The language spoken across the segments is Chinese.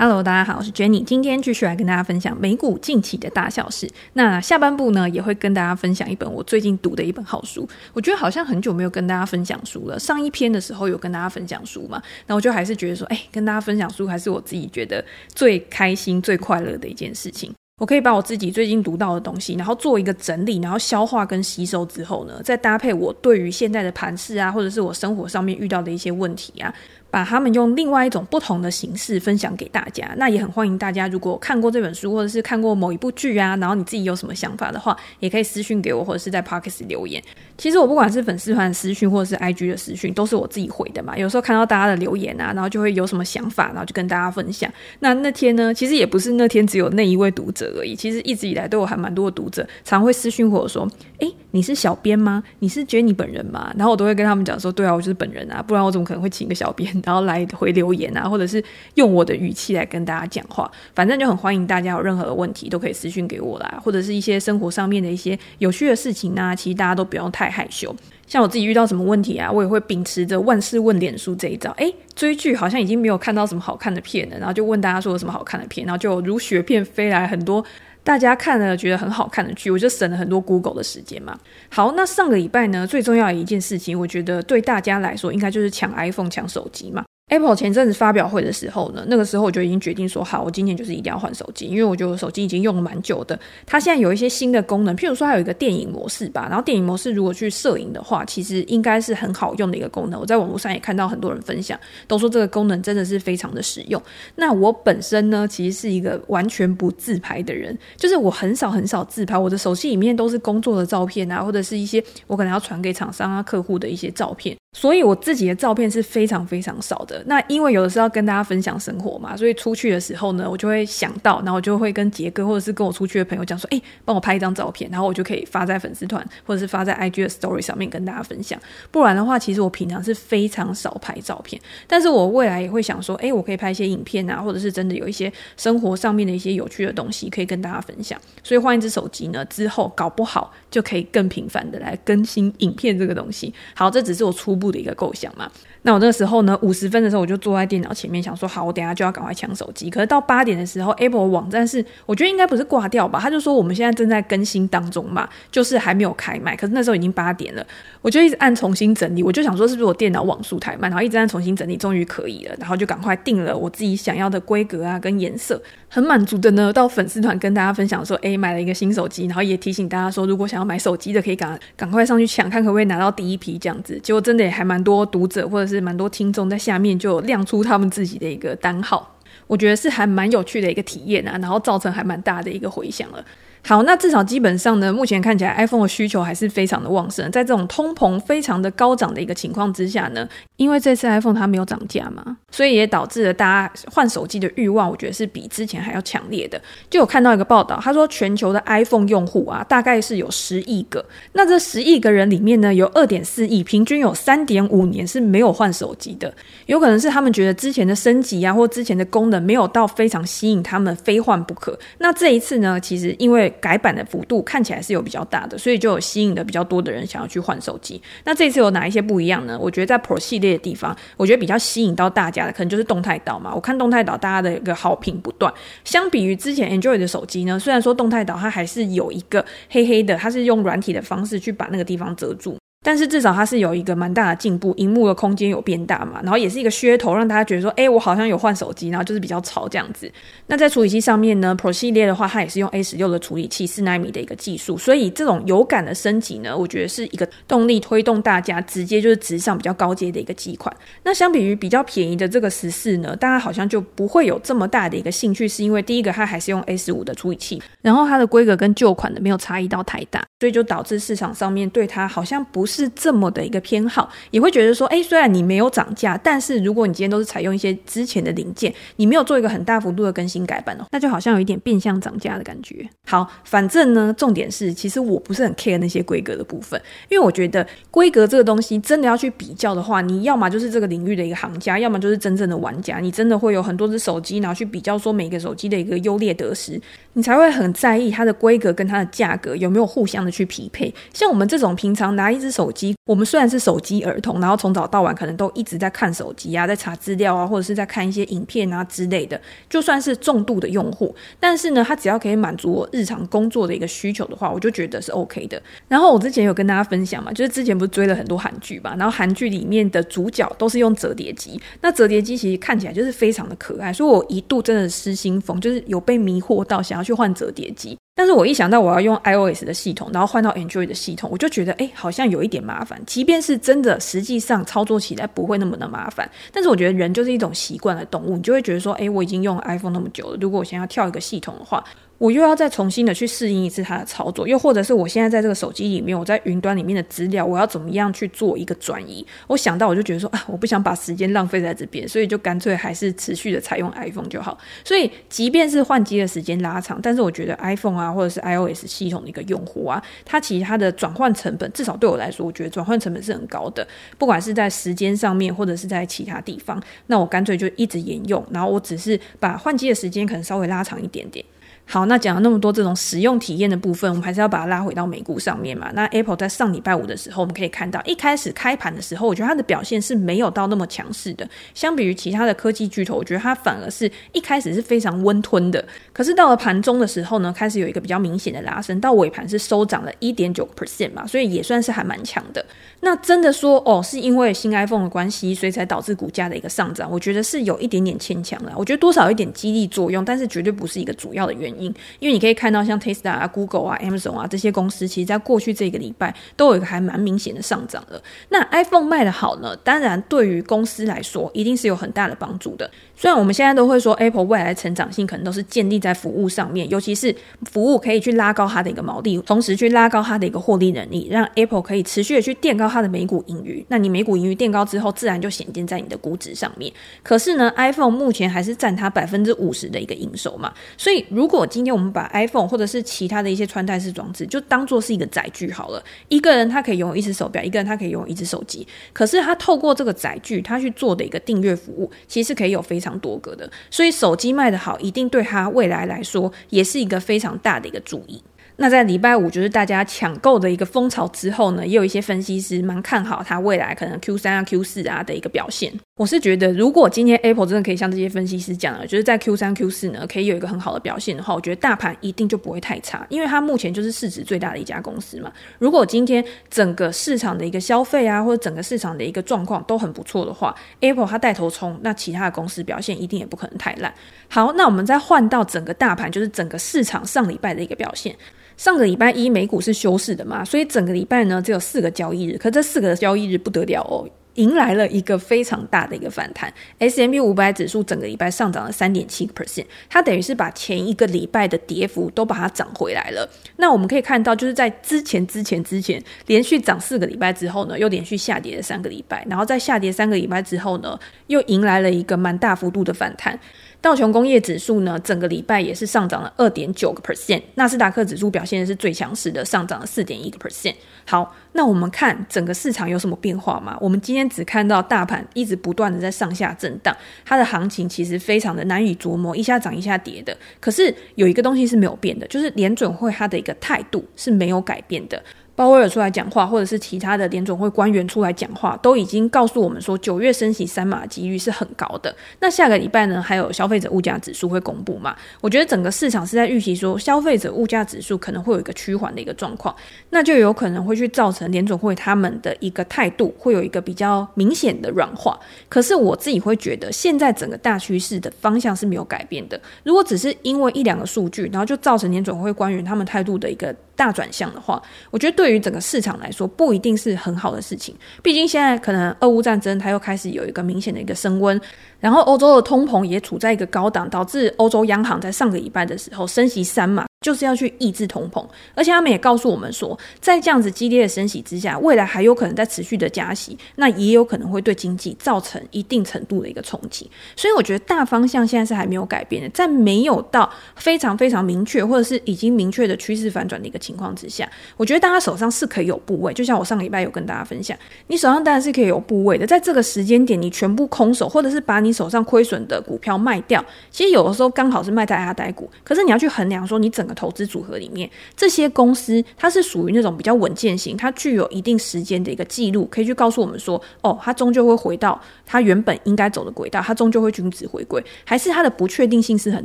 Hello，大家好，我是 Jenny，今天继续来跟大家分享美股近期的大小事。那下半部呢，也会跟大家分享一本我最近读的一本好书。我觉得好像很久没有跟大家分享书了。上一篇的时候有跟大家分享书嘛，那我就还是觉得说，哎，跟大家分享书还是我自己觉得最开心、最快乐的一件事情。我可以把我自己最近读到的东西，然后做一个整理，然后消化跟吸收之后呢，再搭配我对于现在的盘势啊，或者是我生活上面遇到的一些问题啊。把他们用另外一种不同的形式分享给大家，那也很欢迎大家，如果看过这本书或者是看过某一部剧啊，然后你自己有什么想法的话，也可以私讯给我，或者是在 Podcast 留言。其实我不管是粉丝团私讯或者是 IG 的私讯，都是我自己回的嘛。有时候看到大家的留言啊，然后就会有什么想法，然后就跟大家分享。那那天呢，其实也不是那天只有那一位读者而已，其实一直以来都有还蛮多的读者，常会私讯我说：“诶，你是小编吗？你是 Jenny 本人吗？”然后我都会跟他们讲说：“对啊，我就是本人啊，不然我怎么可能会请一个小编？”然后来回留言啊，或者是用我的语气来跟大家讲话，反正就很欢迎大家有任何的问题都可以私讯给我啦，或者是一些生活上面的一些有趣的事情啊，其实大家都不用太害羞。像我自己遇到什么问题啊，我也会秉持着万事问脸书这一招。诶，追剧好像已经没有看到什么好看的片了，然后就问大家说有什么好看的片，然后就如雪片飞来很多。大家看了觉得很好看的剧，我就省了很多 Google 的时间嘛。好，那上个礼拜呢，最重要的一件事情，我觉得对大家来说，应该就是抢 iPhone、抢手机嘛。Apple 前阵子发表会的时候呢，那个时候我就已经决定说，好，我今年就是一定要换手机，因为我觉得我手机已经用了蛮久的。它现在有一些新的功能，譬如说它有一个电影模式吧，然后电影模式如果去摄影的话，其实应该是很好用的一个功能。我在网络上也看到很多人分享，都说这个功能真的是非常的实用。那我本身呢，其实是一个完全不自拍的人，就是我很少很少自拍，我的手机里面都是工作的照片啊，或者是一些我可能要传给厂商啊、客户的一些照片。所以我自己的照片是非常非常少的。那因为有的时候要跟大家分享生活嘛，所以出去的时候呢，我就会想到，然后我就会跟杰哥或者是跟我出去的朋友讲说，哎，帮我拍一张照片，然后我就可以发在粉丝团或者是发在 IG 的 Story 上面跟大家分享。不然的话，其实我平常是非常少拍照片。但是我未来也会想说，哎，我可以拍一些影片啊，或者是真的有一些生活上面的一些有趣的东西可以跟大家分享。所以换一只手机呢，之后搞不好就可以更频繁的来更新影片这个东西。好，这只是我初步的一个构想嘛。那我那时候呢，五十分的时候我就坐在电脑前面想说，好，我等下就要赶快抢手机。可是到八点的时候，Apple 网站是我觉得应该不是挂掉吧？他就说我们现在正在更新当中嘛，就是还没有开卖。可是那时候已经八点了，我就一直按重新整理。我就想说是不是我电脑网速太慢，然后一直按重新整理，终于可以了，然后就赶快定了我自己想要的规格啊跟颜色，很满足的呢。到粉丝团跟大家分享说，哎，买了一个新手机，然后也提醒大家说，如果想要买手机的，可以赶赶快上去抢，看可不可以拿到第一批这样子。结果真的也还蛮多读者或者是。蛮多听众在下面就亮出他们自己的一个单号，我觉得是还蛮有趣的一个体验啊，然后造成还蛮大的一个回响了。好，那至少基本上呢，目前看起来 iPhone 的需求还是非常的旺盛。在这种通膨非常的高涨的一个情况之下呢，因为这次 iPhone 它没有涨价嘛，所以也导致了大家换手机的欲望，我觉得是比之前还要强烈的。就有看到一个报道，他说全球的 iPhone 用户啊，大概是有十亿个。那这十亿个人里面呢，有二点四亿，平均有三点五年是没有换手机的。有可能是他们觉得之前的升级啊，或之前的功能没有到非常吸引他们，非换不可。那这一次呢，其实因为改版的幅度看起来是有比较大的，所以就有吸引的比较多的人想要去换手机。那这次有哪一些不一样呢？我觉得在 Pro 系列的地方，我觉得比较吸引到大家可能就是动态岛嘛。我看动态岛大家的一个好评不断。相比于之前 Android 的手机呢，虽然说动态岛它还是有一个黑黑的，它是用软体的方式去把那个地方遮住。但是至少它是有一个蛮大的进步，荧幕的空间有变大嘛，然后也是一个噱头，让大家觉得说，哎，我好像有换手机，然后就是比较潮这样子。那在处理器上面呢，Pro 系列的话，它也是用 A 十六的处理器，四纳米的一个技术，所以这种有感的升级呢，我觉得是一个动力推动大家直接就是直上比较高阶的一个机款。那相比于比较便宜的这个十四呢，大家好像就不会有这么大的一个兴趣，是因为第一个它还是用 A 十五的处理器，然后它的规格跟旧款的没有差异到太大，所以就导致市场上面对它好像不是这么的一个偏好，也会觉得说，哎，虽然你没有涨价，但是如果你今天都是采用一些之前的零件，你没有做一个很大幅度的更新改版哦，那就好像有一点变相涨价的感觉。好，反正呢，重点是，其实我不是很 care 那些规格的部分，因为我觉得规格这个东西真的要去比较的话，你要么就是这个领域的一个行家，要么就是真正的玩家，你真的会有很多只手机，然后去比较说每个手机的一个优劣得失。你才会很在意它的规格跟它的价格有没有互相的去匹配。像我们这种平常拿一只手机，我们虽然是手机儿童，然后从早到晚可能都一直在看手机啊，在查资料啊，或者是在看一些影片啊之类的，就算是重度的用户，但是呢，它只要可以满足我日常工作的一个需求的话，我就觉得是 OK 的。然后我之前有跟大家分享嘛，就是之前不是追了很多韩剧嘛，然后韩剧里面的主角都是用折叠机，那折叠机其实看起来就是非常的可爱，所以我一度真的失心疯，就是有被迷惑到想要去换折叠机。但是我一想到我要用 iOS 的系统，然后换到 Android 的系统，我就觉得哎，好像有一点麻烦。即便是真的，实际上操作起来不会那么的麻烦，但是我觉得人就是一种习惯的动物，你就会觉得说，哎，我已经用 iPhone 那么久了，如果我想要跳一个系统的话。我又要再重新的去适应一次它的操作，又或者是我现在在这个手机里面，我在云端里面的资料，我要怎么样去做一个转移？我想到我就觉得说啊，我不想把时间浪费在这边，所以就干脆还是持续的采用 iPhone 就好。所以即便是换机的时间拉长，但是我觉得 iPhone 啊，或者是 iOS 系统的一个用户啊，它其实它的转换成本，至少对我来说，我觉得转换成本是很高的，不管是在时间上面，或者是在其他地方，那我干脆就一直沿用，然后我只是把换机的时间可能稍微拉长一点点。好，那讲了那么多这种使用体验的部分，我们还是要把它拉回到美股上面嘛。那 Apple 在上礼拜五的时候，我们可以看到，一开始开盘的时候，我觉得它的表现是没有到那么强势的。相比于其他的科技巨头，我觉得它反而是一开始是非常温吞的。可是到了盘中的时候呢，开始有一个比较明显的拉升，到尾盘是收涨了一点九 percent 嘛，所以也算是还蛮强的。那真的说哦，是因为新 iPhone 的关系，所以才导致股价的一个上涨，我觉得是有一点点牵强了。我觉得多少有一点激励作用，但是绝对不是一个主要的原因，因为你可以。看到像 Tesla 啊、Google 啊、Amazon 啊这些公司，其实在过去这个礼拜都有一个还蛮明显的上涨了。那 iPhone 卖的好呢，当然对于公司来说一定是有很大的帮助的。虽然我们现在都会说 Apple 未来成长性可能都是建立在服务上面，尤其是服务可以去拉高它的一个毛利，同时去拉高它的一个获利能力，让 Apple 可以持续的去垫高它的每股盈余。那你每股盈余垫高之后，自然就显现在你的估值上面。可是呢，iPhone 目前还是占它百分之五十的一个营收嘛，所以如果今天我们把 iPhone 或者是其他的一些穿戴式装置，就当做是一个载具好了。一个人他可以拥有一只手表，一个人他可以拥有一只手机。可是他透过这个载具，他去做的一个订阅服务，其实可以有非常多个的。所以手机卖得好，一定对他未来来说，也是一个非常大的一个注意。那在礼拜五就是大家抢购的一个风潮之后呢，也有一些分析师蛮看好它未来可能 Q 三啊、Q 四啊的一个表现。我是觉得，如果今天 Apple 真的可以像这些分析师讲的，就是在 Q 三、Q 四呢可以有一个很好的表现的话，我觉得大盘一定就不会太差，因为它目前就是市值最大的一家公司嘛。如果今天整个市场的一个消费啊，或者整个市场的一个状况都很不错的话，Apple 它带头冲，那其他的公司表现一定也不可能太烂。好，那我们再换到整个大盘，就是整个市场上礼拜的一个表现。上个礼拜一美股是休市的嘛，所以整个礼拜呢只有四个交易日，可这四个交易日不得了哦，迎来了一个非常大的一个反弹。S&P 500指数整个礼拜上涨了三点七个 percent，它等于是把前一个礼拜的跌幅都把它涨回来了。那我们可以看到，就是在之前、之前、之前连续涨四个礼拜之后呢，又连续下跌了三个礼拜，然后在下跌三个礼拜之后呢，又迎来了一个蛮大幅度的反弹。道琼工业指数呢，整个礼拜也是上涨了二点九个 percent，纳斯达克指数表现的是最强势的，上涨了四点一个 percent。好，那我们看整个市场有什么变化吗？我们今天只看到大盘一直不断的在上下震荡，它的行情其实非常的难以琢磨，一下涨一下跌的。可是有一个东西是没有变的，就是联准会它的一个态度是没有改变的。鲍威尔出来讲话，或者是其他的联总会官员出来讲话，都已经告诉我们说，九月升息三码几率是很高的。那下个礼拜呢，还有消费者物价指数会公布嘛？我觉得整个市场是在预期说，消费者物价指数可能会有一个趋缓的一个状况，那就有可能会去造成联总会他们的一个态度会有一个比较明显的软化。可是我自己会觉得，现在整个大趋势的方向是没有改变的。如果只是因为一两个数据，然后就造成联总会官员他们态度的一个大转向的话，我觉得对于整个市场来说不一定是很好的事情。毕竟现在可能俄乌战争它又开始有一个明显的一个升温，然后欧洲的通膨也处在一个高档，导致欧洲央行在上个礼拜的时候升息三码。就是要去抑制通膨，而且他们也告诉我们说，在这样子激烈的升息之下，未来还有可能在持续的加息，那也有可能会对经济造成一定程度的一个冲击。所以我觉得大方向现在是还没有改变的，在没有到非常非常明确或者是已经明确的趋势反转的一个情况之下，我觉得大家手上是可以有部位。就像我上个礼拜有跟大家分享，你手上当然是可以有部位的，在这个时间点你全部空手，或者是把你手上亏损的股票卖掉，其实有的时候刚好是卖在阿呆股，可是你要去衡量说你整投资组合里面，这些公司它是属于那种比较稳健型，它具有一定时间的一个记录，可以去告诉我们说，哦，它终究会回到它原本应该走的轨道，它终究会均值回归，还是它的不确定性是很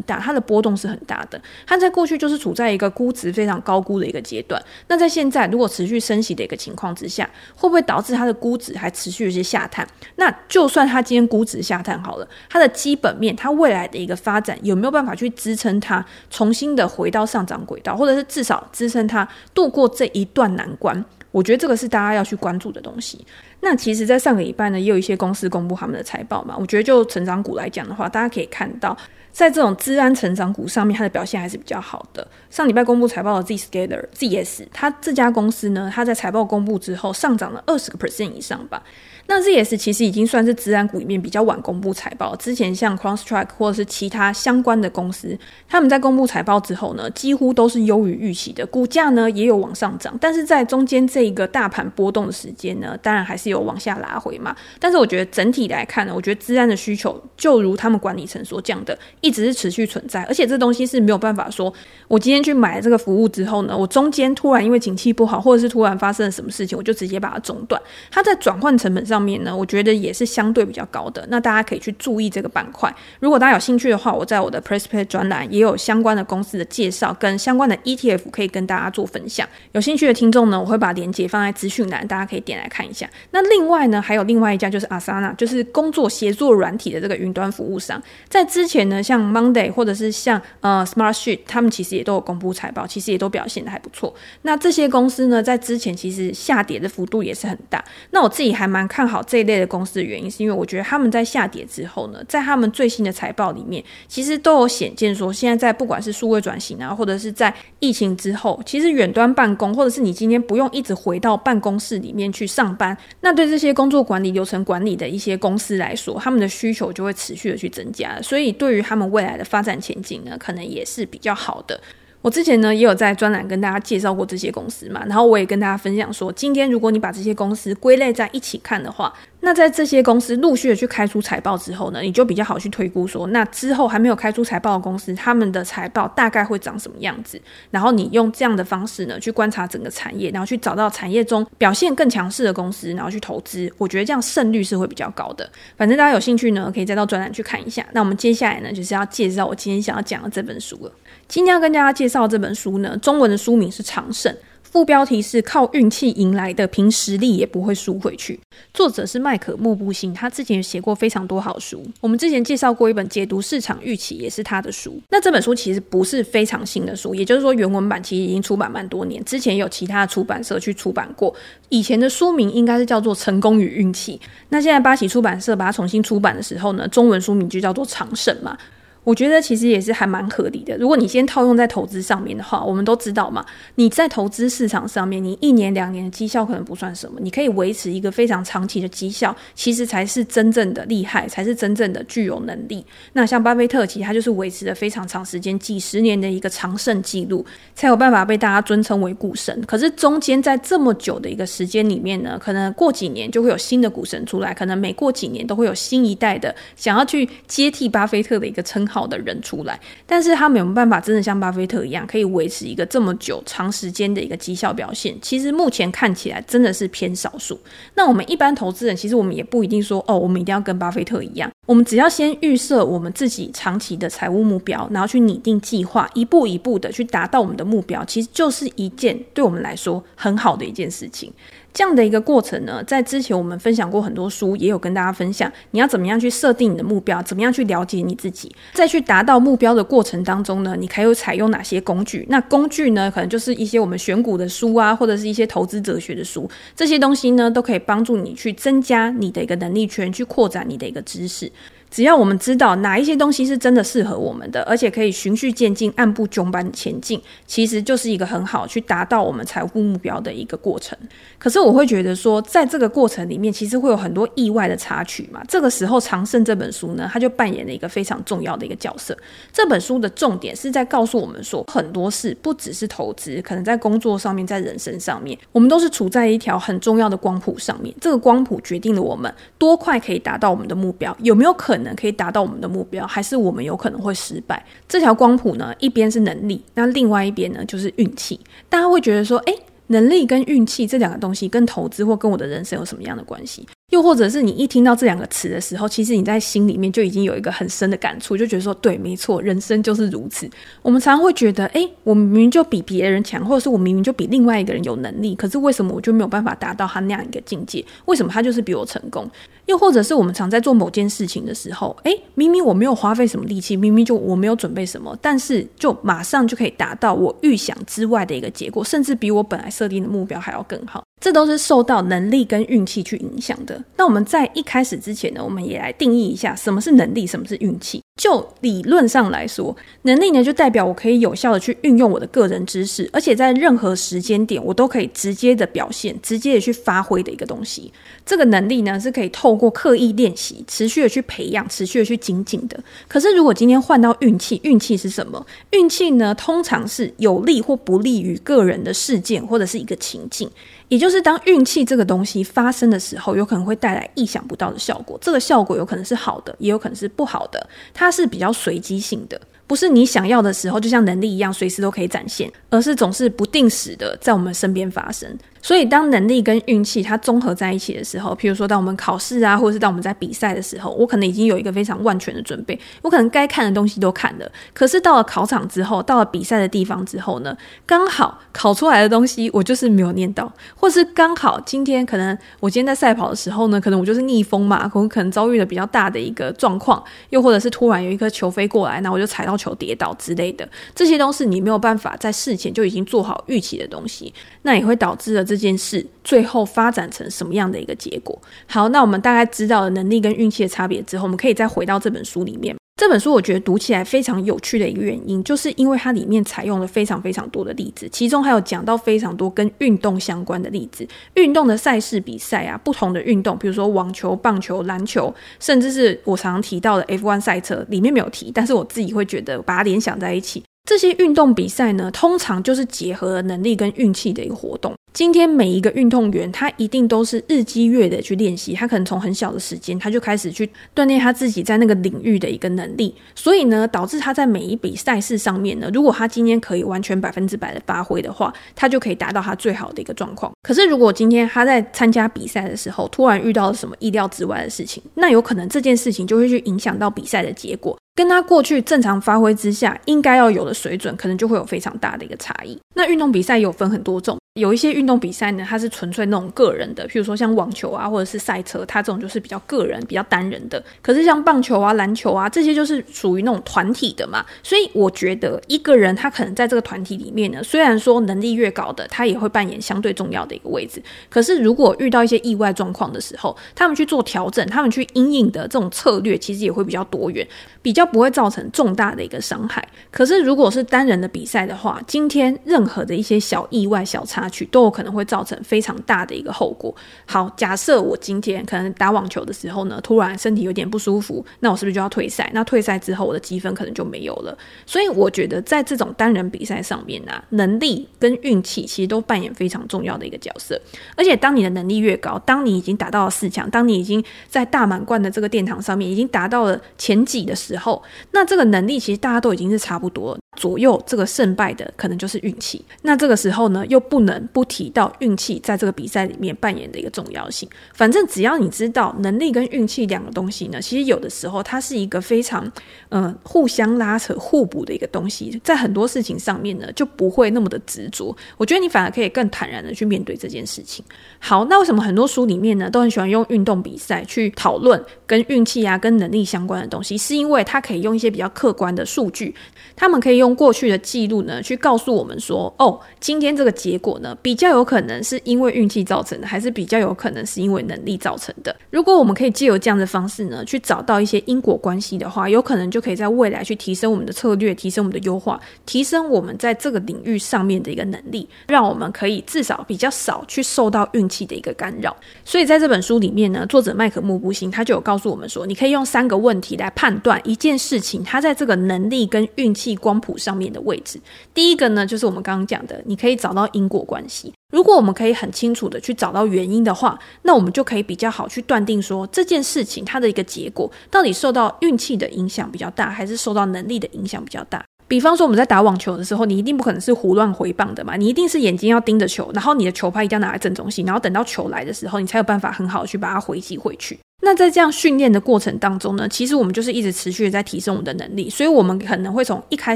大，它的波动是很大的。它在过去就是处在一个估值非常高估的一个阶段，那在现在如果持续升息的一个情况之下，会不会导致它的估值还持续有些下探？那就算它今天估值下探好了，它的基本面，它未来的一个发展有没有办法去支撑它重新的回到上涨轨道，或者是至少支撑它度过这一段难关？我觉得这个是大家要去关注的东西。那其实，在上个礼拜呢，也有一些公司公布他们的财报嘛。我觉得就成长股来讲的话，大家可以看到。在这种资安成长股上面，它的表现还是比较好的。上礼拜公布财报的 Zscaler ZS，它这家公司呢，它在财报公布之后上涨了二十个 percent 以上吧。那 ZS 其实已经算是资安股里面比较晚公布财报。之前像 CrowdStrike 或者是其他相关的公司，他们在公布财报之后呢，几乎都是优于预期的，股价呢也有往上涨。但是在中间这一个大盘波动的时间呢，当然还是有往下拉回嘛。但是我觉得整体来看呢，我觉得资安的需求就如他们管理层所讲的，一直是持续存在，而且这东西是没有办法说，我今天去买这个服务之后呢，我中间突然因为景气不好，或者是突然发生了什么事情，我就直接把它中断。它在转换成本上上面呢，我觉得也是相对比较高的。那大家可以去注意这个板块。如果大家有兴趣的话，我在我的 PressPlay 专栏也有相关的公司的介绍跟相关的 ETF 可以跟大家做分享。有兴趣的听众呢，我会把链接放在资讯栏，大家可以点来看一下。那另外呢，还有另外一家就是 Asana，就是工作协作软体的这个云端服务商，在之前呢，像 Monday 或者是像呃 Smartsheet，他们其实也都有公布财报，其实也都表现的还不错。那这些公司呢，在之前其实下跌的幅度也是很大。那我自己还蛮看看好这一类的公司的原因，是因为我觉得他们在下跌之后呢，在他们最新的财报里面，其实都有显见说，现在在不管是数位转型啊，或者是在疫情之后，其实远端办公，或者是你今天不用一直回到办公室里面去上班，那对这些工作管理、流程管理的一些公司来说，他们的需求就会持续的去增加。所以对于他们未来的发展前景呢，可能也是比较好的。我之前呢也有在专栏跟大家介绍过这些公司嘛，然后我也跟大家分享说，今天如果你把这些公司归类在一起看的话，那在这些公司陆续的去开出财报之后呢，你就比较好去推估说，那之后还没有开出财报的公司，他们的财报大概会长什么样子？然后你用这样的方式呢去观察整个产业，然后去找到产业中表现更强势的公司，然后去投资，我觉得这样胜率是会比较高的。反正大家有兴趣呢，可以再到专栏去看一下。那我们接下来呢就是要介绍我今天想要讲的这本书了。今天要跟大家介绍这本书呢，中文的书名是《长胜》，副标题是靠运气赢来的，凭实力也不会输回去。作者是麦可莫布辛，他之前写过非常多好书。我们之前介绍过一本《解读市场预期》，也是他的书。那这本书其实不是非常新的书，也就是说原文版其实已经出版蛮多年，之前有其他的出版社去出版过。以前的书名应该是叫做《成功与运气》，那现在八喜出版社把它重新出版的时候呢，中文书名就叫做《长胜》嘛。我觉得其实也是还蛮合理的。如果你先套用在投资上面的话，我们都知道嘛，你在投资市场上面，你一年两年的绩效可能不算什么，你可以维持一个非常长期的绩效，其实才是真正的厉害，才是真正的具有能力。那像巴菲特，其实他就是维持了非常长时间，几十年的一个长胜记录，才有办法被大家尊称为股神。可是中间在这么久的一个时间里面呢，可能过几年就会有新的股神出来，可能每过几年都会有新一代的想要去接替巴菲特的一个称号。好的人出来，但是他没有办法真的像巴菲特一样，可以维持一个这么久、长时间的一个绩效表现。其实目前看起来真的是偏少数。那我们一般投资人，其实我们也不一定说哦，我们一定要跟巴菲特一样。我们只要先预设我们自己长期的财务目标，然后去拟定计划，一步一步的去达到我们的目标，其实就是一件对我们来说很好的一件事情。这样的一个过程呢，在之前我们分享过很多书，也有跟大家分享，你要怎么样去设定你的目标，怎么样去了解你自己，在去达到目标的过程当中呢，你还有采用哪些工具？那工具呢，可能就是一些我们选股的书啊，或者是一些投资哲学的书，这些东西呢，都可以帮助你去增加你的一个能力圈，去扩展你的一个知识。只要我们知道哪一些东西是真的适合我们的，而且可以循序渐进、按部就班前进，其实就是一个很好去达到我们财务目标的一个过程。可是我会觉得说，在这个过程里面，其实会有很多意外的插曲嘛。这个时候，《长胜》这本书呢，它就扮演了一个非常重要的一个角色。这本书的重点是在告诉我们说，很多事不只是投资，可能在工作上面，在人生上面，我们都是处在一条很重要的光谱上面。这个光谱决定了我们多快可以达到我们的目标，有没有可能。能可以达到我们的目标，还是我们有可能会失败？这条光谱呢，一边是能力，那另外一边呢就是运气。大家会觉得说，诶，能力跟运气这两个东西跟投资或跟我的人生有什么样的关系？又或者是你一听到这两个词的时候，其实你在心里面就已经有一个很深的感触，就觉得说，对，没错，人生就是如此。我们常常会觉得，诶，我明明就比别人强，或者是我明明就比另外一个人有能力，可是为什么我就没有办法达到他那样一个境界？为什么他就是比我成功？又或者是我们常在做某件事情的时候，诶，明明我没有花费什么力气，明明就我没有准备什么，但是就马上就可以达到我预想之外的一个结果，甚至比我本来设定的目标还要更好。这都是受到能力跟运气去影响的。那我们在一开始之前呢，我们也来定义一下什么是能力，什么是运气。就理论上来说，能力呢就代表我可以有效的去运用我的个人知识，而且在任何时间点我都可以直接的表现、直接的去发挥的一个东西。这个能力呢是可以透过刻意练习、持续的去培养、持续的去精进的。可是如果今天换到运气，运气是什么？运气呢通常是有利或不利于个人的事件或者是一个情境。也就是当运气这个东西发生的时候，有可能会带来意想不到的效果。这个效果有可能是好的，也有可能是不好的。它是比较随机性的。不是你想要的时候，就像能力一样，随时都可以展现，而是总是不定时的在我们身边发生。所以，当能力跟运气它综合在一起的时候，譬如说，当我们考试啊，或者是当我们在比赛的时候，我可能已经有一个非常万全的准备，我可能该看的东西都看了。可是到了考场之后，到了比赛的地方之后呢，刚好考出来的东西我就是没有念到，或是刚好今天可能我今天在赛跑的时候呢，可能我就是逆风嘛，可可能遭遇了比较大的一个状况，又或者是突然有一颗球飞过来，那我就踩到球跌倒之类的，这些都是你没有办法在事前就已经做好预期的东西，那也会导致了这这件事最后发展成什么样的一个结果。好，那我们大概知道了能力跟运气的差别之后，我们可以再回到这本书里面。这本书我觉得读起来非常有趣的一个原因，就是因为它里面采用了非常非常多的例子，其中还有讲到非常多跟运动相关的例子，运动的赛事比赛啊，不同的运动，比如说网球、棒球、篮球，甚至是我常常提到的 F1 赛车，里面没有提，但是我自己会觉得把它联想在一起。这些运动比赛呢，通常就是结合了能力跟运气的一个活动。今天每一个运动员，他一定都是日积月的去练习，他可能从很小的时间，他就开始去锻炼他自己在那个领域的一个能力。所以呢，导致他在每一笔赛事上面呢，如果他今天可以完全百分之百的发挥的话，他就可以达到他最好的一个状况。可是如果今天他在参加比赛的时候，突然遇到了什么意料之外的事情，那有可能这件事情就会去影响到比赛的结果。跟他过去正常发挥之下应该要有的水准，可能就会有非常大的一个差异。那运动比赛有分很多种。有一些运动比赛呢，它是纯粹那种个人的，譬如说像网球啊，或者是赛车，它这种就是比较个人、比较单人的。可是像棒球啊、篮球啊这些，就是属于那种团体的嘛。所以我觉得一个人他可能在这个团体里面呢，虽然说能力越高的，他也会扮演相对重要的一个位置。可是如果遇到一些意外状况的时候，他们去做调整，他们去因应的这种策略，其实也会比较多元，比较不会造成重大的一个伤害。可是如果是单人的比赛的话，今天任任何的一些小意外、小插曲。都有可能会造成非常大的一个后果。好，假设我今天可能打网球的时候呢，突然身体有点不舒服，那我是不是就要退赛？那退赛之后，我的积分可能就没有了。所以我觉得在这种单人比赛上面呢、啊，能力跟运气其实都扮演非常重要的一个角色。而且当你的能力越高，当你已经达到了四强，当你已经在大满贯的这个殿堂上面已经达到了前几的时候，那这个能力其实大家都已经是差不多了。左右这个胜败的可能就是运气，那这个时候呢，又不能不提到运气在这个比赛里面扮演的一个重要性。反正只要你知道能力跟运气两个东西呢，其实有的时候它是一个非常嗯、互相拉扯、互补的一个东西，在很多事情上面呢就不会那么的执着。我觉得你反而可以更坦然的去面对这件事情。好，那为什么很多书里面呢都很喜欢用运动比赛去讨论跟运气啊、跟能力相关的东西？是因为它可以用一些比较客观的数据，他们可以用。过去的记录呢，去告诉我们说，哦，今天这个结果呢，比较有可能是因为运气造成的，还是比较有可能是因为能力造成的。如果我们可以借由这样的方式呢，去找到一些因果关系的话，有可能就可以在未来去提升我们的策略，提升我们的优化，提升我们在这个领域上面的一个能力，让我们可以至少比较少去受到运气的一个干扰。所以在这本书里面呢，作者麦可穆布辛他就有告诉我们说，你可以用三个问题来判断一件事情，它在这个能力跟运气光谱上面的位置。第一个呢，就是我们刚刚讲的，你可以找到因果关系。如果我们可以很清楚的去找到原因的话，那我们就可以比较好去断定说，这件事情它的一个结果到底受到运气的影响比较大，还是受到能力的影响比较大。比方说我们在打网球的时候，你一定不可能是胡乱回棒的嘛，你一定是眼睛要盯着球，然后你的球拍一定要拿在正中心，然后等到球来的时候，你才有办法很好的去把它回击回去。那在这样训练的过程当中呢，其实我们就是一直持续的在提升我们的能力，所以我们可能会从一开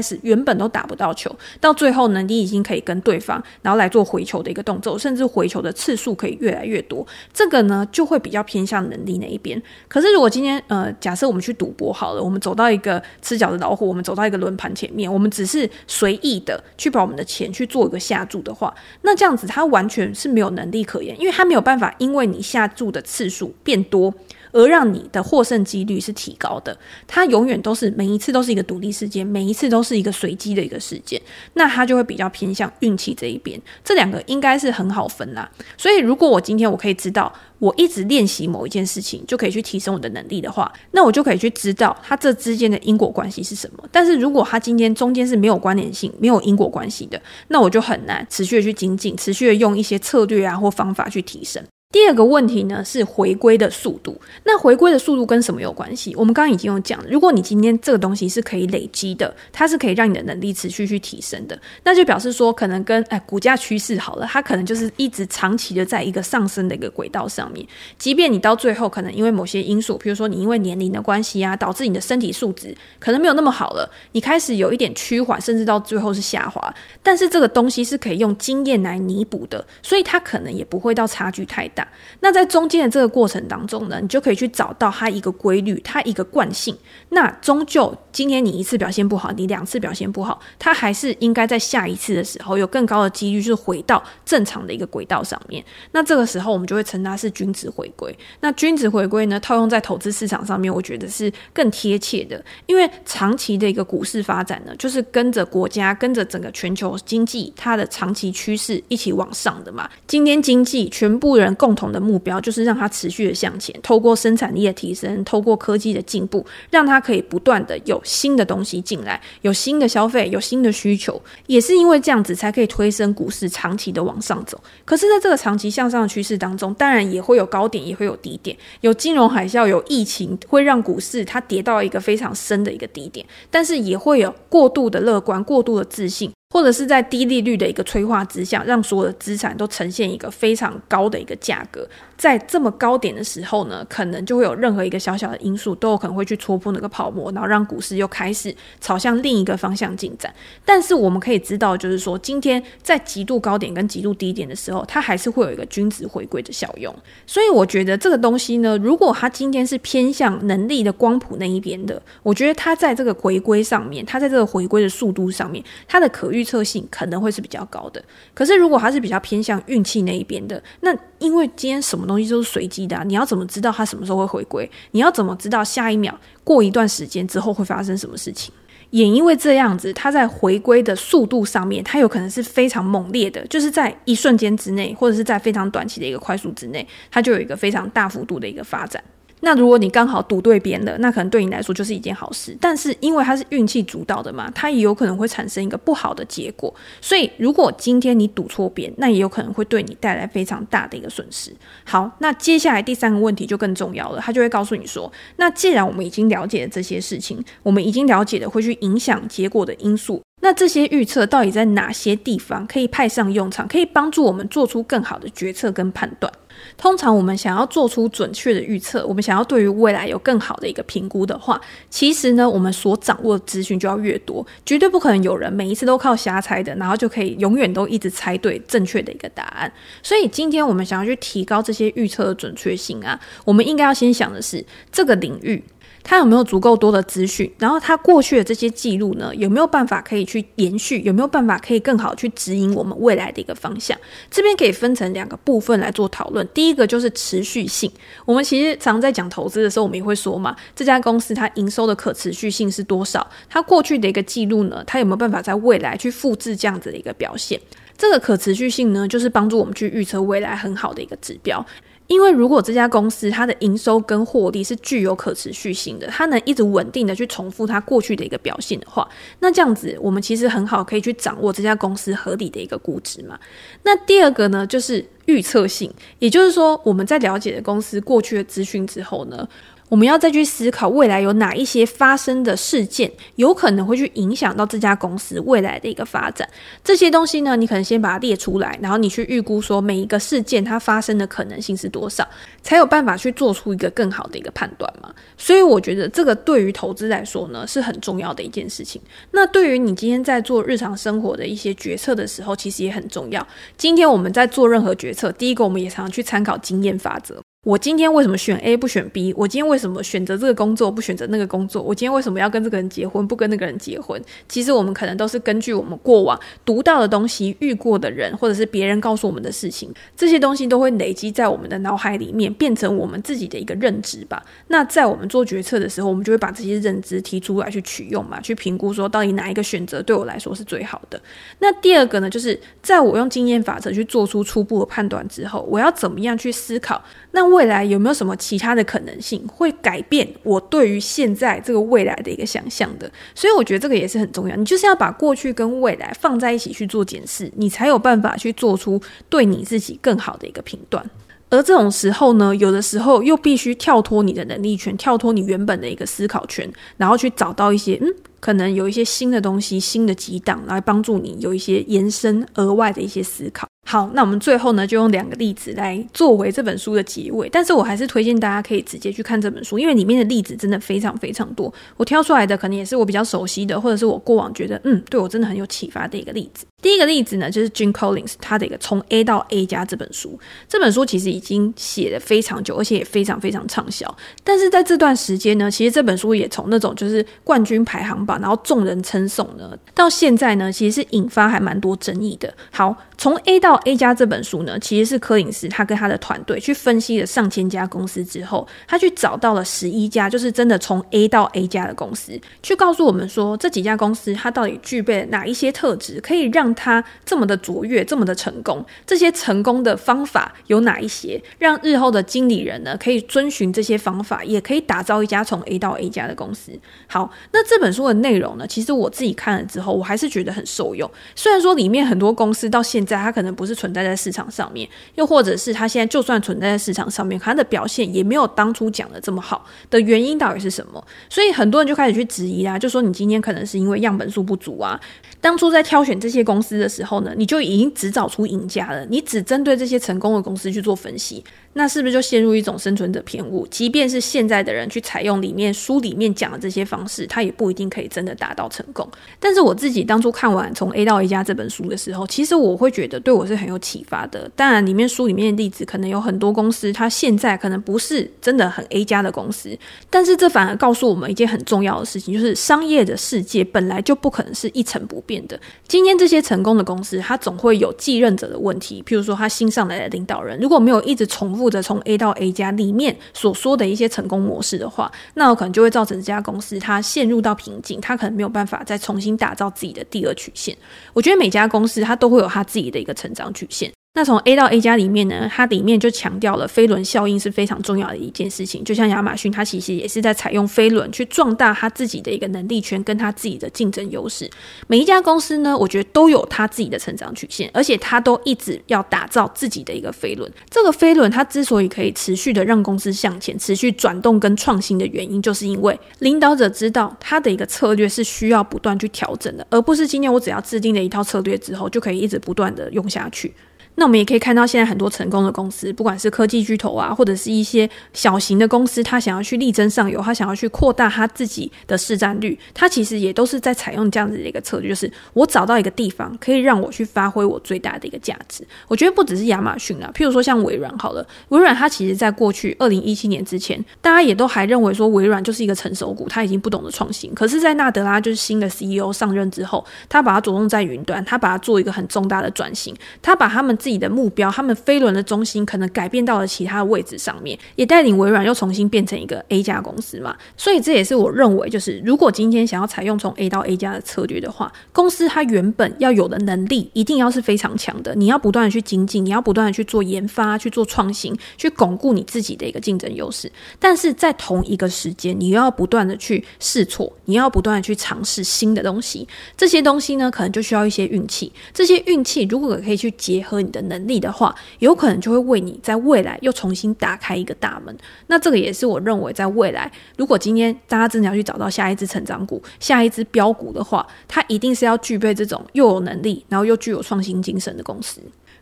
始原本都打不到球，到最后呢，你已经可以跟对方然后来做回球的一个动作，甚至回球的次数可以越来越多。这个呢，就会比较偏向能力那一边。可是如果今天呃，假设我们去赌博好了，我们走到一个吃脚的老虎，我们走到一个轮盘前面，我们只是随意的去把我们的钱去做一个下注的话，那这样子它完全是没有能力可言，因为它没有办法，因为你下注的次数变多。而让你的获胜几率是提高的，它永远都是每一次都是一个独立事件，每一次都是一个随机的一个事件，那它就会比较偏向运气这一边。这两个应该是很好分啦。所以如果我今天我可以知道，我一直练习某一件事情就可以去提升我的能力的话，那我就可以去知道它这之间的因果关系是什么。但是如果它今天中间是没有关联性、没有因果关系的，那我就很难持续的去精进，持续的用一些策略啊或方法去提升。第二个问题呢，是回归的速度。那回归的速度跟什么有关系？我们刚刚已经有讲，如果你今天这个东西是可以累积的，它是可以让你的能力持续去提升的，那就表示说，可能跟哎股价趋势好了，它可能就是一直长期的在一个上升的一个轨道上面。即便你到最后可能因为某些因素，比如说你因为年龄的关系啊，导致你的身体素质可能没有那么好了，你开始有一点趋缓，甚至到最后是下滑。但是这个东西是可以用经验来弥补的，所以它可能也不会到差距太大。那在中间的这个过程当中呢，你就可以去找到它一个规律，它一个惯性。那终究今天你一次表现不好，你两次表现不好，它还是应该在下一次的时候有更高的几率，就是回到正常的一个轨道上面。那这个时候我们就会称它是均值回归。那均值回归呢，套用在投资市场上面，我觉得是更贴切的，因为长期的一个股市发展呢，就是跟着国家、跟着整个全球经济它的长期趋势一起往上的嘛。今天经济全部人共同的。目标就是让它持续的向前，透过生产力的提升，透过科技的进步，让它可以不断的有新的东西进来，有新的消费，有新的需求，也是因为这样子才可以推升股市长期的往上走。可是，在这个长期向上的趋势当中，当然也会有高点，也会有低点，有金融海啸，有疫情，会让股市它跌到一个非常深的一个低点，但是也会有过度的乐观，过度的自信。或者是在低利率的一个催化之下，让所有的资产都呈现一个非常高的一个价格。在这么高点的时候呢，可能就会有任何一个小小的因素都有可能会去戳破那个泡沫，然后让股市又开始朝向另一个方向进展。但是我们可以知道，就是说今天在极度高点跟极度低点的时候，它还是会有一个均值回归的效用。所以我觉得这个东西呢，如果它今天是偏向能力的光谱那一边的，我觉得它在这个回归上面，它在这个回归的速度上面，它的可预预测性可能会是比较高的。可是如果它是比较偏向运气那一边的，那因为今天什么东西都是随机的，你要怎么知道它什么时候会回归？你要怎么知道下一秒过一段时间之后会发生什么事情？也因为这样子，它在回归的速度上面，它有可能是非常猛烈的，就是在一瞬间之内，或者是在非常短期的一个快速之内，它就有一个非常大幅度的一个发展。那如果你刚好赌对边了，那可能对你来说就是一件好事。但是因为它是运气主导的嘛，它也有可能会产生一个不好的结果。所以如果今天你赌错边，那也有可能会对你带来非常大的一个损失。好，那接下来第三个问题就更重要了，他就会告诉你说，那既然我们已经了解了这些事情，我们已经了解了会去影响结果的因素。那这些预测到底在哪些地方可以派上用场，可以帮助我们做出更好的决策跟判断？通常我们想要做出准确的预测，我们想要对于未来有更好的一个评估的话，其实呢，我们所掌握的资讯就要越多，绝对不可能有人每一次都靠瞎猜的，然后就可以永远都一直猜对正确的一个答案。所以今天我们想要去提高这些预测的准确性啊，我们应该要先想的是这个领域。他有没有足够多的资讯，然后他过去的这些记录呢，有没有办法可以去延续，有没有办法可以更好去指引我们未来的一个方向？这边可以分成两个部分来做讨论。第一个就是持续性，我们其实常在讲投资的时候，我们也会说嘛，这家公司它营收的可持续性是多少？它过去的一个记录呢，它有没有办法在未来去复制这样子的一个表现？这个可持续性呢，就是帮助我们去预测未来很好的一个指标。因为如果这家公司它的营收跟获利是具有可持续性的，它能一直稳定的去重复它过去的一个表现的话，那这样子我们其实很好可以去掌握这家公司合理的一个估值嘛。那第二个呢，就是预测性，也就是说我们在了解的公司过去的资讯之后呢。我们要再去思考未来有哪一些发生的事件，有可能会去影响到这家公司未来的一个发展。这些东西呢，你可能先把它列出来，然后你去预估说每一个事件它发生的可能性是多少，才有办法去做出一个更好的一个判断嘛。所以我觉得这个对于投资来说呢，是很重要的一件事情。那对于你今天在做日常生活的一些决策的时候，其实也很重要。今天我们在做任何决策，第一个我们也常常去参考经验法则。我今天为什么选 A 不选 B？我今天为什么选择这个工作不选择那个工作？我今天为什么要跟这个人结婚不跟那个人结婚？其实我们可能都是根据我们过往读到的东西、遇过的人，或者是别人告诉我们的事情，这些东西都会累积在我们的脑海里面，变成我们自己的一个认知吧。那在我们做决策的时候，我们就会把这些认知提出来去取用嘛，去评估说到底哪一个选择对我来说是最好的。那第二个呢，就是在我用经验法则去做出初步的判断之后，我要怎么样去思考？那未来有没有什么其他的可能性会改变我对于现在这个未来的一个想象的？所以我觉得这个也是很重要。你就是要把过去跟未来放在一起去做检视，你才有办法去做出对你自己更好的一个评断。而这种时候呢，有的时候又必须跳脱你的能力圈，跳脱你原本的一个思考圈，然后去找到一些嗯，可能有一些新的东西、新的激荡来帮助你有一些延伸、额外的一些思考。好，那我们最后呢，就用两个例子来作为这本书的结尾。但是我还是推荐大家可以直接去看这本书，因为里面的例子真的非常非常多。我挑出来的可能也是我比较熟悉的，或者是我过往觉得嗯，对我真的很有启发的一个例子。第一个例子呢，就是 Jim Collins 他的一个从 A 到 A 加这本书。这本书其实已经写的非常久，而且也非常非常畅销。但是在这段时间呢，其实这本书也从那种就是冠军排行榜，然后众人称颂呢，到现在呢，其实是引发还蛮多争议的。好。从 A 到 A 加这本书呢，其实是柯林斯他跟他的团队去分析了上千家公司之后，他去找到了十一家，就是真的从 A 到 A 加的公司，去告诉我们说，这几家公司它到底具备哪一些特质，可以让它这么的卓越，这么的成功。这些成功的方法有哪一些，让日后的经理人呢可以遵循这些方法，也可以打造一家从 A 到 A 加的公司。好，那这本书的内容呢，其实我自己看了之后，我还是觉得很受用。虽然说里面很多公司到现在，在它可能不是存在在市场上面，又或者是它现在就算存在在市场上面，它的表现也没有当初讲的这么好的原因到底是什么？所以很多人就开始去质疑啦，就说你今天可能是因为样本数不足啊。当初在挑选这些公司的时候呢，你就已经只找出赢家了，你只针对这些成功的公司去做分析，那是不是就陷入一种生存者偏误？即便是现在的人去采用里面书里面讲的这些方式，他也不一定可以真的达到成功。但是我自己当初看完从 A 到 A 加这本书的时候，其实我会觉得对我是很有启发的。当然，里面书里面的例子可能有很多公司，它现在可能不是真的很 A 加的公司，但是这反而告诉我们一件很重要的事情，就是商业的世界本来就不可能是一成不变的。今天这些成功的公司，它总会有继任者的问题。譬如说，他新上来的领导人如果没有一直重复着从 A 到 A 加里面所说的一些成功模式的话，那有可能就会造成这家公司它陷入到瓶颈，它可能没有办法再重新打造自己的第二曲线。我觉得每家公司它都会有它自己的一个成长曲线。那从 A 到 A 加里面呢，它里面就强调了飞轮效应是非常重要的一件事情。就像亚马逊，它其实也是在采用飞轮去壮大它自己的一个能力圈，跟它自己的竞争优势。每一家公司呢，我觉得都有它自己的成长曲线，而且它都一直要打造自己的一个飞轮。这个飞轮它之所以可以持续的让公司向前、持续转动跟创新的原因，就是因为领导者知道他的一个策略是需要不断去调整的，而不是今天我只要制定了一套策略之后就可以一直不断的用下去。那我们也可以看到，现在很多成功的公司，不管是科技巨头啊，或者是一些小型的公司，它想要去力争上游，它想要去扩大它自己的市占率，它其实也都是在采用这样子的一个策略，就是我找到一个地方，可以让我去发挥我最大的一个价值。我觉得不只是亚马逊啊，譬如说像微软好了，微软它其实在过去二零一七年之前，大家也都还认为说微软就是一个成熟股，它已经不懂得创新。可是，在纳德拉就是新的 CEO 上任之后，他把它着重在云端，他把它做一个很重大的转型，他把他们自自己的目标，他们飞轮的中心可能改变到了其他的位置上面，也带领微软又重新变成一个 A 加公司嘛。所以这也是我认为，就是如果今天想要采用从 A 到 A 加的策略的话，公司它原本要有的能力一定要是非常强的。你要不断的去精进，你要不断的去做研发、去做创新、去巩固你自己的一个竞争优势。但是在同一个时间，你又要不断的去试错，你要不断的去尝试新的东西。这些东西呢，可能就需要一些运气。这些运气如果可以去结合你的能力的话，有可能就会为你在未来又重新打开一个大门。那这个也是我认为，在未来，如果今天大家真的要去找到下一只成长股、下一只标股的话，它一定是要具备这种又有能力，然后又具有创新精神的公司。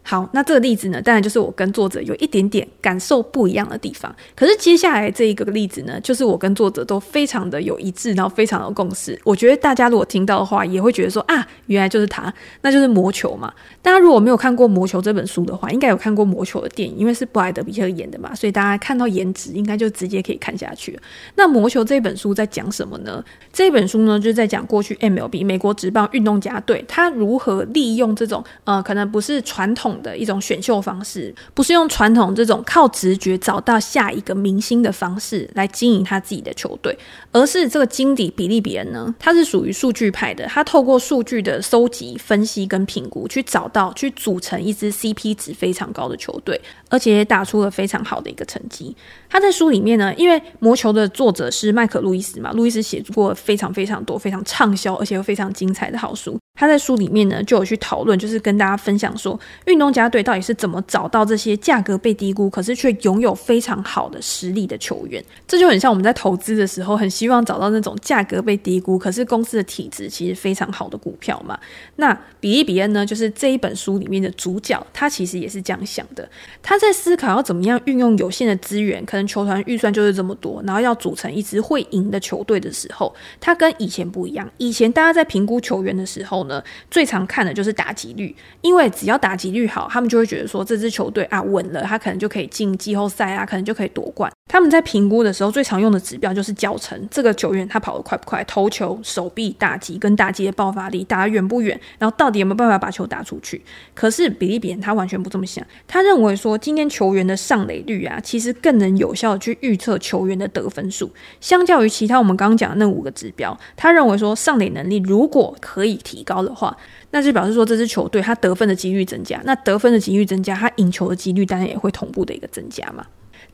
好，那这个例子呢，当然就是我跟作者有一点点感受不一样的地方。可是接下来这一个例子呢，就是我跟作者都非常的有一致，然后非常有共识。我觉得大家如果听到的话，也会觉得说啊，原来就是他，那就是魔球嘛。大家如果没有看过《魔球》这本书的话，应该有看过《魔球》的电影，因为是布莱德彼特演的嘛，所以大家看到颜值，应该就直接可以看下去。那《魔球》这本书在讲什么呢？这本书呢，就是在讲过去 MLB 美国职棒运动家队，他如何利用这种呃，可能不是传统。的一种选秀方式，不是用传统这种靠直觉找到下一个明星的方式来经营他自己的球队，而是这个经理比利比恩呢，他是属于数据派的，他透过数据的收集、分析跟评估，去找到去组成一支 CP 值非常高的球队，而且也打出了非常好的一个成绩。他在书里面呢，因为魔球的作者是麦可·路易斯嘛，路易斯写过非常非常多、非常畅销而且又非常精彩的好书。他在书里面呢，就有去讨论，就是跟大家分享说，运动家队到底是怎么找到这些价格被低估，可是却拥有非常好的实力的球员。这就很像我们在投资的时候，很希望找到那种价格被低估，可是公司的体质其实非常好的股票嘛。那比利比恩呢，就是这一本书里面的主角，他其实也是这样想的。他在思考要怎么样运用有限的资源，可能球团预算就是这么多，然后要组成一支会赢的球队的时候，他跟以前不一样。以前大家在评估球员的时候，呢，最常看的就是打击率，因为只要打击率好，他们就会觉得说这支球队啊稳了，他可能就可以进季后赛啊，可能就可以夺冠。他们在评估的时候最常用的指标就是脚程，这个球员他跑得快不快，投球、手臂、打击跟打击的爆发力，打远不远，然后到底有没有办法把球打出去。可是比利比人他完全不这么想，他认为说今天球员的上垒率啊，其实更能有有效去预测球员的得分数，相较于其他我们刚刚讲的那五个指标，他认为说上垒能力如果可以提高的话。那就表示说，这支球队他得分的几率增加，那得分的几率增加，他赢球的几率当然也会同步的一个增加嘛。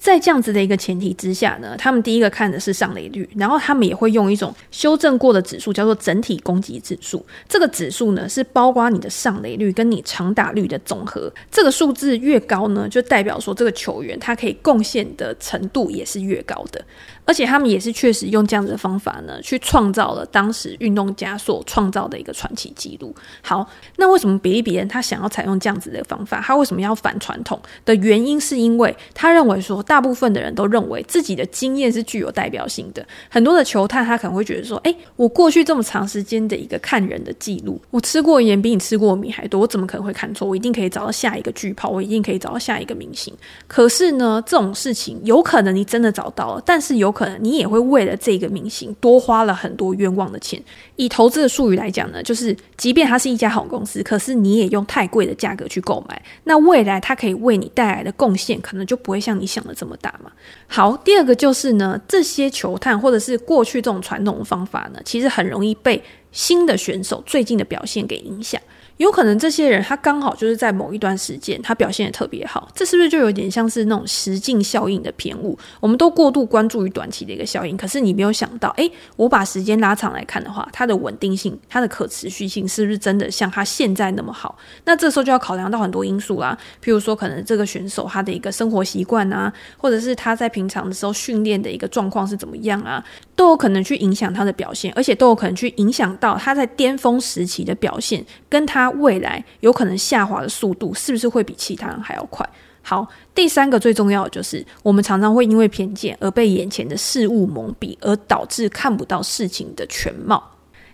在这样子的一个前提之下呢，他们第一个看的是上垒率，然后他们也会用一种修正过的指数，叫做整体攻击指数。这个指数呢，是包括你的上垒率跟你长打率的总和。这个数字越高呢，就代表说这个球员他可以贡献的程度也是越高的。而且他们也是确实用这样子的方法呢，去创造了当时运动家所创造的一个传奇记录。好，那为什么比利比人他想要采用这样子的方法？他为什么要反传统？的原因是因为他认为说，大部分的人都认为自己的经验是具有代表性的。很多的球探他可能会觉得说，诶，我过去这么长时间的一个看人的记录，我吃过盐比你吃过米还多，我怎么可能会看错？我一定可以找到下一个巨炮，我一定可以找到下一个明星。可是呢，这种事情有可能你真的找到了，但是有。可能你也会为了这个明星多花了很多冤枉的钱。以投资的术语来讲呢，就是即便它是一家好公司，可是你也用太贵的价格去购买，那未来它可以为你带来的贡献，可能就不会像你想的这么大嘛。好，第二个就是呢，这些球探或者是过去这种传统的方法呢，其实很容易被新的选手最近的表现给影响。有可能这些人他刚好就是在某一段时间他表现得特别好，这是不是就有点像是那种实境效应的偏误？我们都过度关注于短期的一个效应，可是你没有想到，诶，我把时间拉长来看的话，它的稳定性、它的可持续性是不是真的像他现在那么好？那这时候就要考量到很多因素啦，譬如说可能这个选手他的一个生活习惯啊，或者是他在平常的时候训练的一个状况是怎么样啊，都有可能去影响他的表现，而且都有可能去影响到他在巅峰时期的表现，跟他。未来有可能下滑的速度是不是会比其他人还要快？好，第三个最重要的就是，我们常常会因为偏见而被眼前的事物蒙蔽，而导致看不到事情的全貌。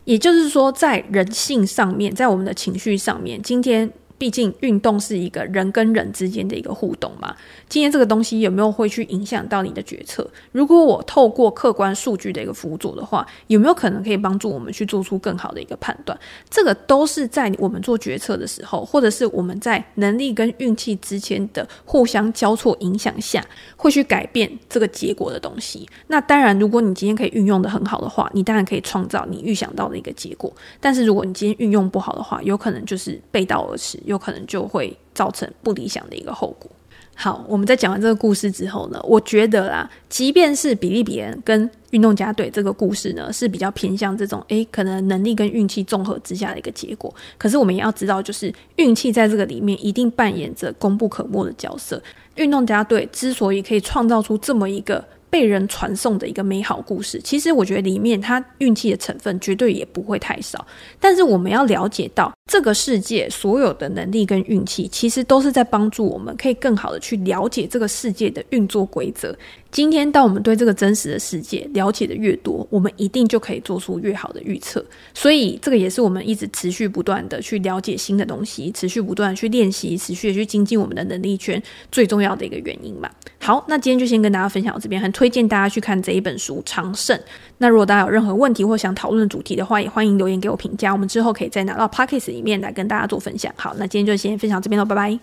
也就是说，在人性上面，在我们的情绪上面，今天。毕竟运动是一个人跟人之间的一个互动嘛。今天这个东西有没有会去影响到你的决策？如果我透过客观数据的一个辅佐的话，有没有可能可以帮助我们去做出更好的一个判断？这个都是在我们做决策的时候，或者是我们在能力跟运气之间的互相交错影响下，会去改变这个结果的东西。那当然，如果你今天可以运用的很好的话，你当然可以创造你预想到的一个结果。但是如果你今天运用不好的话，有可能就是背道而驰。有可能就会造成不理想的一个后果。好，我们在讲完这个故事之后呢，我觉得啦，即便是比利比恩跟运动家队这个故事呢，是比较偏向这种，诶，可能能力跟运气综合之下的一个结果。可是我们也要知道，就是运气在这个里面一定扮演着功不可没的角色。运动家队之所以可以创造出这么一个。被人传颂的一个美好故事，其实我觉得里面它运气的成分绝对也不会太少。但是我们要了解到，这个世界所有的能力跟运气，其实都是在帮助我们可以更好的去了解这个世界的运作规则。今天，当我们对这个真实的世界了解的越多，我们一定就可以做出越好的预测。所以，这个也是我们一直持续不断的去了解新的东西，持续不断的去练习，持续的去精进我们的能力圈最重要的一个原因嘛。好，那今天就先跟大家分享到这边，很推荐大家去看这一本书《长胜》。那如果大家有任何问题或想讨论的主题的话，也欢迎留言给我评价，我们之后可以再拿到 Podcast 里面来跟大家做分享。好，那今天就先分享这边喽，拜拜。